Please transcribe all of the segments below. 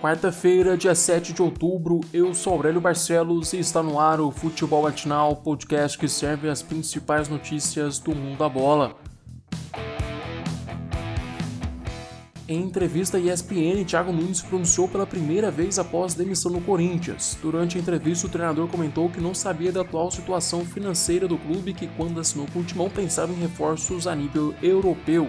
Quarta-feira, dia 7 de outubro, eu sou Aurélio Barcelos e está no ar o Futebol Matinal, podcast que serve as principais notícias do mundo da bola. Em entrevista à ESPN, Thiago Nunes pronunciou pela primeira vez após demissão no Corinthians. Durante a entrevista, o treinador comentou que não sabia da atual situação financeira do clube e que, quando assinou com o Timão, pensava em reforços a nível europeu.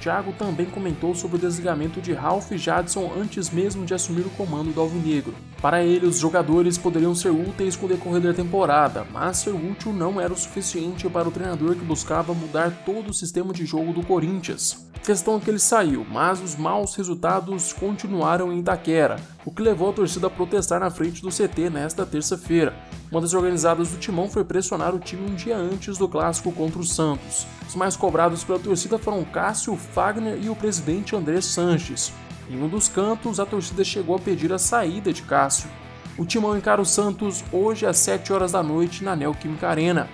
Thiago também comentou sobre o desligamento de Ralph Jadson antes mesmo de assumir o comando do Alvinegro. Para ele, os jogadores poderiam ser úteis com o decorrer da temporada, mas ser útil não era o suficiente para o treinador que buscava mudar todo o sistema de jogo do Corinthians. Questão é que ele saiu, mas os maus resultados continuaram em Itaquera, o que levou a torcida a protestar na frente do CT nesta terça-feira. Uma das organizadas do Timão foi pressionar o time um dia antes do clássico contra o Santos. Os mais cobrados pela torcida foram Cássio Fagner e o presidente André Sanches. Em um dos cantos, a torcida chegou a pedir a saída de Cássio. O Timão encara o Santos hoje às 7 horas da noite na Neoquímica Arena.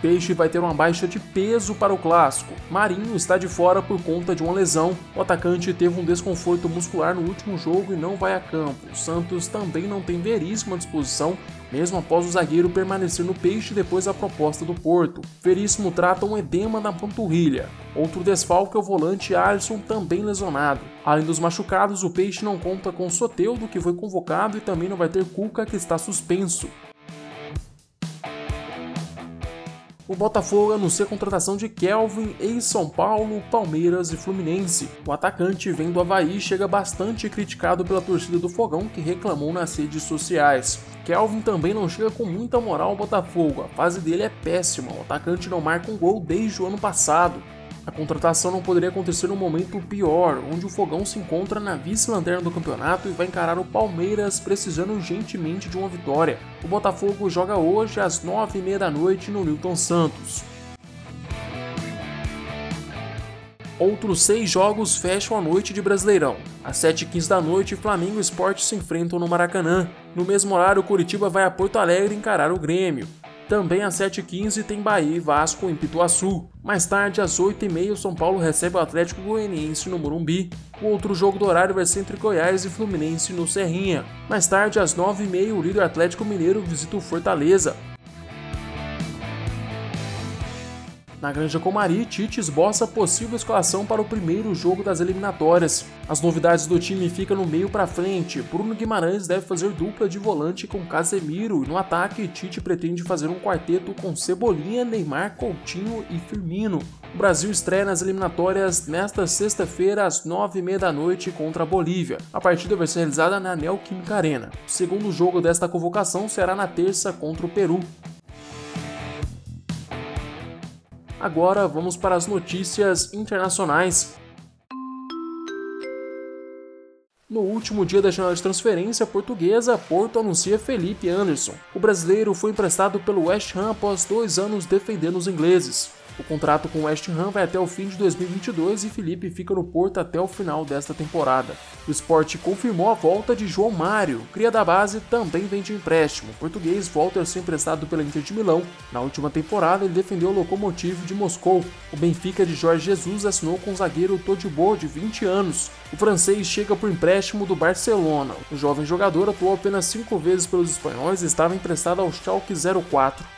Peixe vai ter uma baixa de peso para o clássico. Marinho está de fora por conta de uma lesão. O atacante teve um desconforto muscular no último jogo e não vai a campo. O Santos também não tem Veríssimo à disposição, mesmo após o zagueiro permanecer no Peixe depois da proposta do Porto. Veríssimo trata um edema na panturrilha. Outro desfalque é o volante Alisson, também lesionado. Além dos machucados, o Peixe não conta com Soteudo, que foi convocado, e também não vai ter Cuca, que está suspenso. O Botafogo anuncia a contratação de Kelvin em São Paulo, Palmeiras e Fluminense. O atacante vem do Havaí chega bastante criticado pela torcida do Fogão que reclamou nas redes sociais. Kelvin também não chega com muita moral ao Botafogo, a fase dele é péssima, o atacante não marca um gol desde o ano passado. A contratação não poderia acontecer num momento pior, onde o Fogão se encontra na vice-lanterna do campeonato e vai encarar o Palmeiras precisando urgentemente de uma vitória. O Botafogo joga hoje às 9h30 da noite no Newton Santos. Outros seis jogos fecham a noite de Brasileirão. Às 7h15 da noite, Flamengo e Sport se enfrentam no Maracanã. No mesmo horário, Curitiba vai a Porto Alegre encarar o Grêmio. Também às 7h15 tem Bahia e Vasco em Pituaçu. Mais tarde, às 8h30, o São Paulo recebe o Atlético Goianiense no Morumbi. O outro jogo do horário vai ser entre Goiás e Fluminense no Serrinha. Mais tarde, às 9h30, o líder Atlético Mineiro visita o Fortaleza. Na Granja Comari, Tite esboça possível escalação para o primeiro jogo das eliminatórias. As novidades do time ficam no meio para frente. Bruno Guimarães deve fazer dupla de volante com Casemiro e no ataque Tite pretende fazer um quarteto com Cebolinha, Neymar, Coutinho e Firmino. O Brasil estreia nas eliminatórias nesta sexta-feira às 9h30 da noite contra a Bolívia. A partida vai ser realizada na Neoquímica Arena. O segundo jogo desta convocação será na terça contra o Peru. Agora vamos para as notícias internacionais. No último dia da janela de transferência portuguesa, Porto anuncia Felipe Anderson. O brasileiro foi emprestado pelo West Ham após dois anos defendendo os ingleses. O contrato com o West Ham vai até o fim de 2022 e Felipe fica no Porto até o final desta temporada. O esporte confirmou a volta de João Mário, cria da base, também vem de empréstimo. O português volta a ser emprestado pela Inter de Milão. Na última temporada, ele defendeu o Lokomotiv de Moscou. O Benfica de Jorge Jesus assinou com o zagueiro Todibo, de 20 anos. O francês chega por empréstimo do Barcelona. O jovem jogador atuou apenas cinco vezes pelos espanhóis e estava emprestado ao Schalke 04.